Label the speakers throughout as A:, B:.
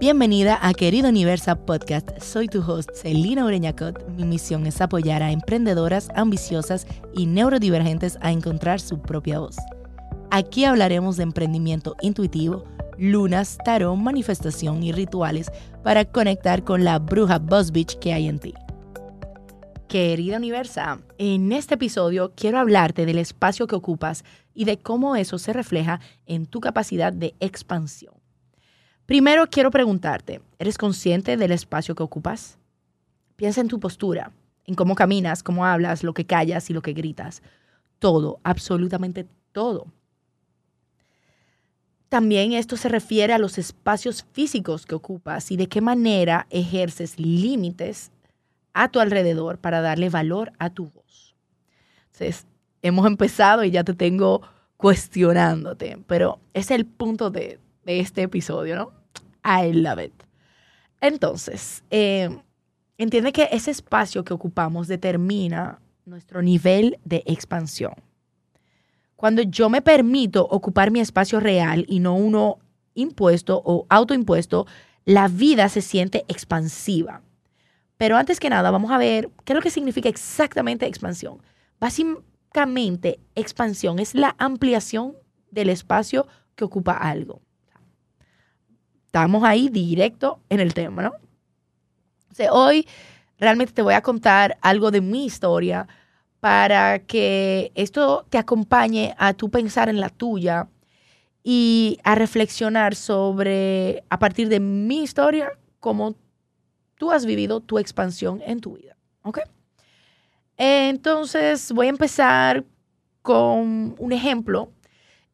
A: Bienvenida a Querido Universa Podcast. Soy tu host, Celina Ureñacot. Mi misión es apoyar a emprendedoras ambiciosas y neurodivergentes a encontrar su propia voz. Aquí hablaremos de emprendimiento intuitivo, lunas, tarot, manifestación y rituales para conectar con la bruja Buzz Beach que hay en ti. Querida Universa, en este episodio quiero hablarte del espacio que ocupas y de cómo eso se refleja en tu capacidad de expansión. Primero quiero preguntarte, ¿eres consciente del espacio que ocupas? Piensa en tu postura, en cómo caminas, cómo hablas, lo que callas y lo que gritas. Todo, absolutamente todo. También esto se refiere a los espacios físicos que ocupas y de qué manera ejerces límites a tu alrededor para darle valor a tu voz. Entonces, hemos empezado y ya te tengo cuestionándote, pero es el punto de, de este episodio, ¿no? I love it. Entonces, eh, entiende que ese espacio que ocupamos determina nuestro nivel de expansión. Cuando yo me permito ocupar mi espacio real y no uno impuesto o autoimpuesto, la vida se siente expansiva. Pero antes que nada, vamos a ver qué es lo que significa exactamente expansión. Básicamente, expansión es la ampliación del espacio que ocupa algo. Estamos ahí directo en el tema, ¿no? hoy realmente te voy a contar algo de mi historia para que esto te acompañe a tu pensar en la tuya y a reflexionar sobre, a partir de mi historia, cómo tú has vivido tu expansión en tu vida. ¿Ok? Entonces voy a empezar con un ejemplo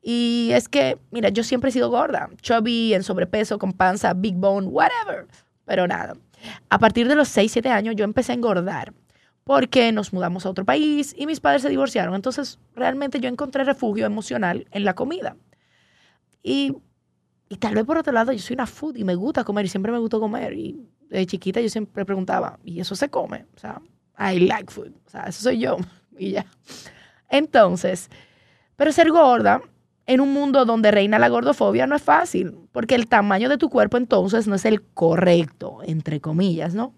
A: y es que, mira, yo siempre he sido gorda, chubby, en sobrepeso, con panza, big bone, whatever. Pero nada, a partir de los 6, 7 años yo empecé a engordar porque nos mudamos a otro país y mis padres se divorciaron. Entonces, realmente yo encontré refugio emocional en la comida. Y, y tal vez por otro lado, yo soy una food y me gusta comer y siempre me gustó comer. Y de chiquita yo siempre preguntaba, ¿y eso se come? O sea, I like food. O sea, eso soy yo. Y ya. Entonces, pero ser gorda en un mundo donde reina la gordofobia no es fácil, porque el tamaño de tu cuerpo entonces no es el correcto, entre comillas, ¿no?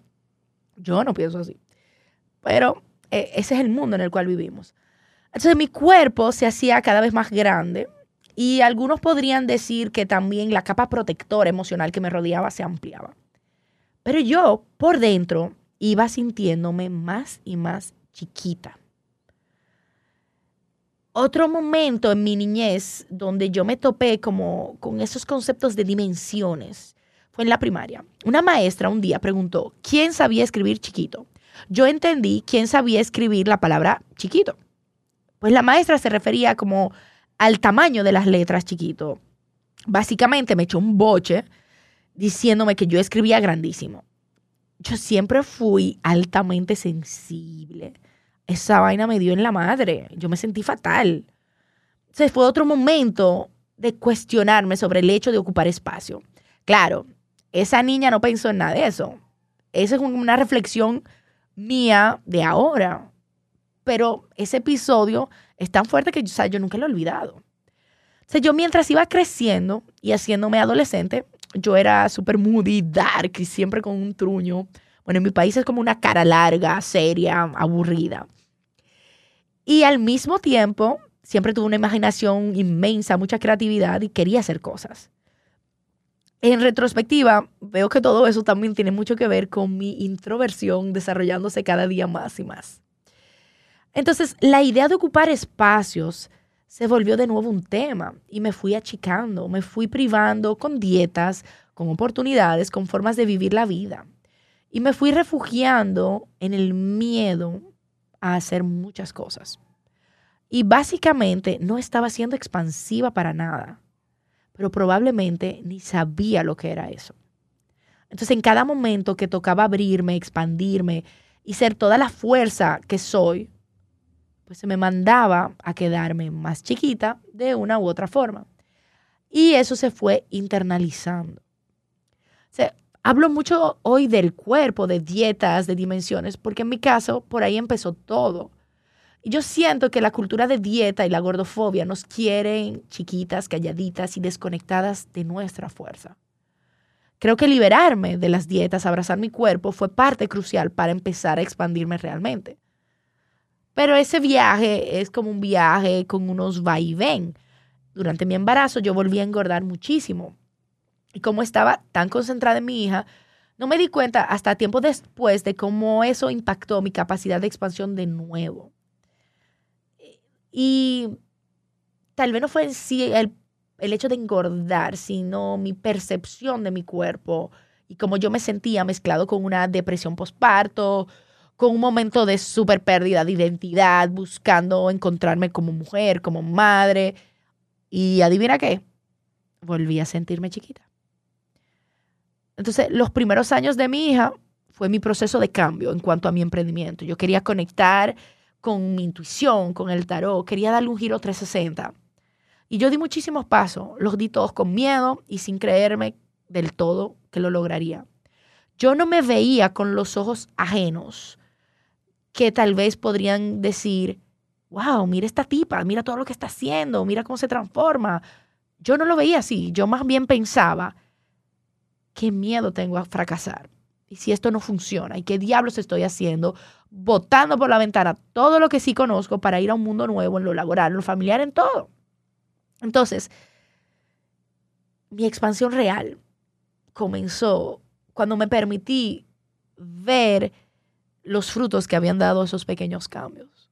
A: Yo no pienso así. Pero eh, ese es el mundo en el cual vivimos. Entonces mi cuerpo se hacía cada vez más grande y algunos podrían decir que también la capa protectora emocional que me rodeaba se ampliaba. Pero yo, por dentro, iba sintiéndome más y más chiquita otro momento en mi niñez donde yo me topé como con esos conceptos de dimensiones fue en la primaria. Una maestra un día preguntó, ¿quién sabía escribir chiquito? Yo entendí quién sabía escribir la palabra chiquito. Pues la maestra se refería como al tamaño de las letras chiquito. Básicamente me echó un boche diciéndome que yo escribía grandísimo. Yo siempre fui altamente sensible esa vaina me dio en la madre. Yo me sentí fatal. Entonces fue otro momento de cuestionarme sobre el hecho de ocupar espacio. Claro, esa niña no pensó en nada de eso. Esa es una reflexión mía de ahora. Pero ese episodio es tan fuerte que yo nunca lo he olvidado. O sea, yo mientras iba creciendo y haciéndome adolescente, yo era súper moody, dark y siempre con un truño. Bueno, en mi país es como una cara larga, seria, aburrida. Y al mismo tiempo, siempre tuve una imaginación inmensa, mucha creatividad y quería hacer cosas. En retrospectiva, veo que todo eso también tiene mucho que ver con mi introversión desarrollándose cada día más y más. Entonces, la idea de ocupar espacios se volvió de nuevo un tema y me fui achicando, me fui privando con dietas, con oportunidades, con formas de vivir la vida. Y me fui refugiando en el miedo a hacer muchas cosas. Y básicamente no estaba siendo expansiva para nada, pero probablemente ni sabía lo que era eso. Entonces en cada momento que tocaba abrirme, expandirme y ser toda la fuerza que soy, pues se me mandaba a quedarme más chiquita de una u otra forma. Y eso se fue internalizando. hablo mucho hoy del cuerpo, de dietas, de dimensiones, porque en mi caso por ahí empezó todo. Y yo siento que la cultura de dieta y la gordofobia nos quieren chiquitas, calladitas y desconectadas de nuestra fuerza. Creo que liberarme de las dietas, abrazar mi cuerpo, fue parte crucial para empezar a expandirme realmente. Pero ese viaje es como un viaje con unos va y ven. Durante mi embarazo yo volví a engordar muchísimo. Y como estaba tan concentrada en mi hija, no me di cuenta hasta tiempo después de cómo eso impactó mi capacidad de expansión de nuevo. Y tal vez no fue en sí el, hecho de engordar, sino mi percepción de mi cuerpo y cómo yo me sentía mezclado con una depresión postparto, con un momento de súper pérdida de identidad, buscando encontrarme como mujer, como madre. Y adivina qué, volví a sentirme chiquita. Entonces, los primeros años de mi hija fue mi proceso de cambio en cuanto a mi emprendimiento. Yo quería conectar con mi intuición, con el tarot, quería darle un giro 360. Y yo di muchísimos pasos, los di todos con miedo y sin creerme del todo que lo lograría. Yo no me veía con los ojos ajenos que tal vez podrían decir, wow, mira esta tipa, mira todo lo que está haciendo, mira cómo se transforma. Yo no lo veía así, yo más bien pensaba, qué miedo tengo a fracasar. Y si esto no funciona, ¿y qué diablos estoy haciendo? Botando por la ventana todo lo que sí conozco para ir a un mundo nuevo en lo laboral, en lo familiar, en todo. Entonces, mi expansión real comenzó cuando me permití ver los frutos que habían dado esos pequeños cambios.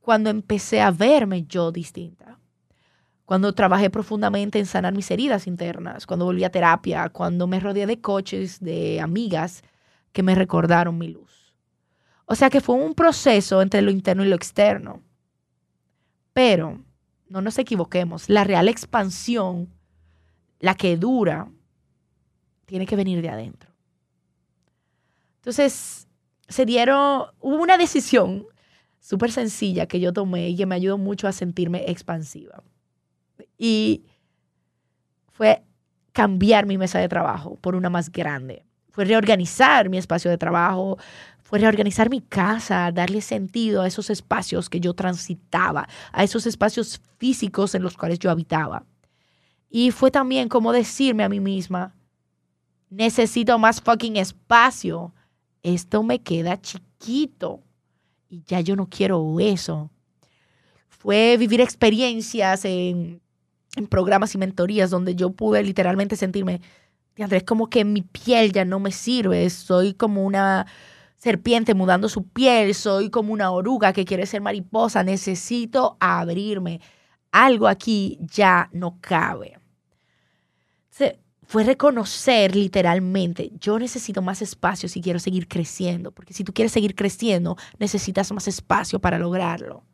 A: Cuando empecé a verme yo distinta cuando trabajé profundamente en sanar mis heridas internas, cuando volví a terapia, cuando me rodeé de coches, de amigas que me recordaron mi luz. O sea que fue un proceso entre lo interno y lo externo. Pero, no nos equivoquemos, la real expansión, la que dura, tiene que venir de adentro. Entonces, se dieron, hubo una decisión súper sencilla que yo tomé y que me ayudó mucho a sentirme expansiva. Y fue cambiar mi mesa de trabajo por una más grande. Fue reorganizar mi espacio de trabajo, reorganizar mi casa, darle sentido a esos espacios que yo transitaba, a esos espacios físicos en los cuales yo habitaba. Y fue también como decirme a mí misma, necesito más fucking espacio. Esto me queda chiquito y ya yo no quiero eso. Fue vivir experiencias en en programas y mentorías donde yo pude literalmente sentirme, Andrés, como que mi piel ya no me sirve, soy como una serpiente mudando su piel, soy como una oruga que quiere ser mariposa, necesito abrirme. Algo aquí ya no cabe. fue reconocer literalmente, yo necesito más espacio si quiero seguir creciendo, porque si tú quieres seguir creciendo, necesitas más espacio para lograrlo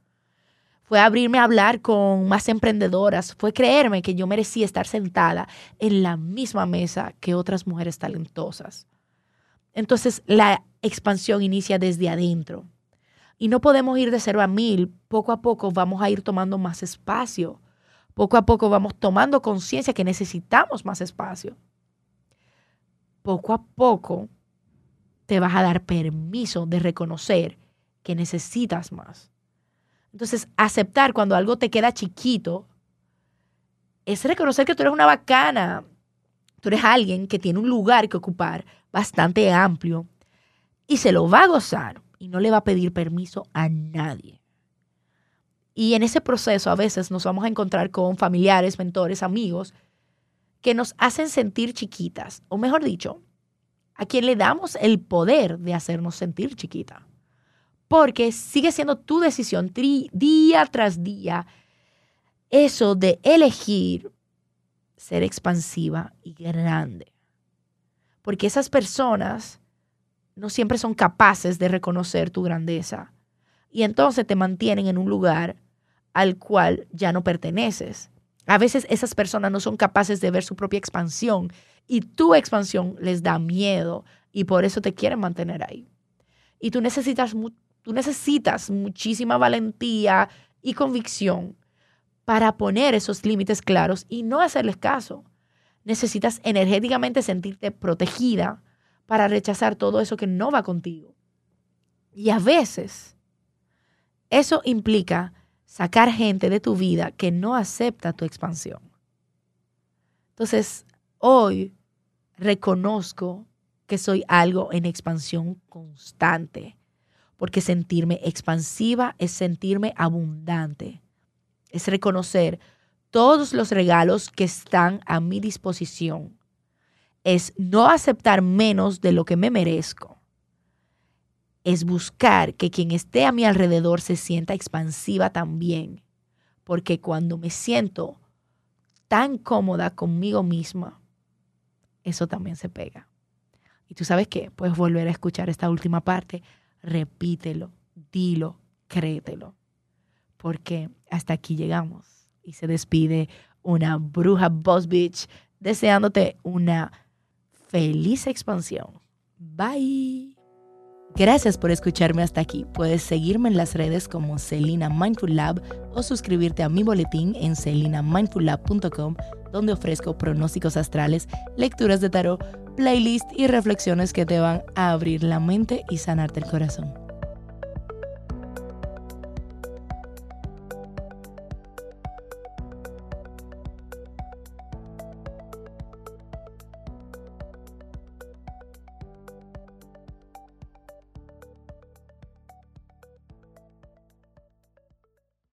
A: fue abrirme a hablar con más emprendedoras, fue creerme que yo merecía estar sentada en la misma mesa que otras mujeres talentosas. Entonces la expansión inicia desde adentro. Y no podemos ir de cero a mil, poco a poco vamos a ir tomando más espacio. Poco a poco vamos tomando conciencia que necesitamos más espacio. Poco a poco te vas a dar permiso de reconocer que necesitas más. Entonces, aceptar cuando algo te queda chiquito es reconocer que tú eres una bacana. Tú eres alguien que tiene un lugar que ocupar bastante amplio y se lo va a gozar y no le va a pedir permiso a nadie. Y en ese proceso a veces nos vamos a encontrar con familiares, mentores, amigos que nos hacen sentir chiquitas, o mejor dicho, a quien le damos el poder de hacernos sentir chiquita porque sigue siendo tu decisión día tras día eso de elegir ser expansiva y grande. Porque esas personas no siempre son capaces de reconocer tu grandeza y entonces te mantienen en un lugar al cual ya no perteneces. A veces esas personas no son capaces de ver su propia expansión y tu expansión les da miedo y por eso te quieren mantener ahí. Y tú necesitas Tú necesitas muchísima valentía y convicción para poner esos límites claros y no hacerles caso. Necesitas energéticamente sentirte protegida para rechazar todo eso que no va contigo. Y a veces eso implica sacar gente de tu vida que no acepta tu expansión. Entonces, hoy reconozco que soy algo en expansión constante, porque sentirme expansiva es sentirme abundante, es reconocer todos los regalos que están a mi disposición, es no aceptar menos de lo que me merezco, es buscar que quien esté a mi alrededor se sienta expansiva también, porque cuando me siento tan cómoda conmigo misma, eso también se pega. Y tú sabes qué, puedes volver a escuchar esta última parte, repítelo, dilo, créetelo, porque hasta aquí llegamos. Y se despide una bruja boss bitch deseándote una feliz expansión. Bye. Gracias por escucharme hasta aquí. Puedes seguirme en las redes como Celina Mindful Lab o suscribirte a mi boletín en celinamindfullab.com donde ofrezco pronósticos astrales, lecturas de tarot, playlist y reflexiones que te van a abrir la mente y sanarte el corazón.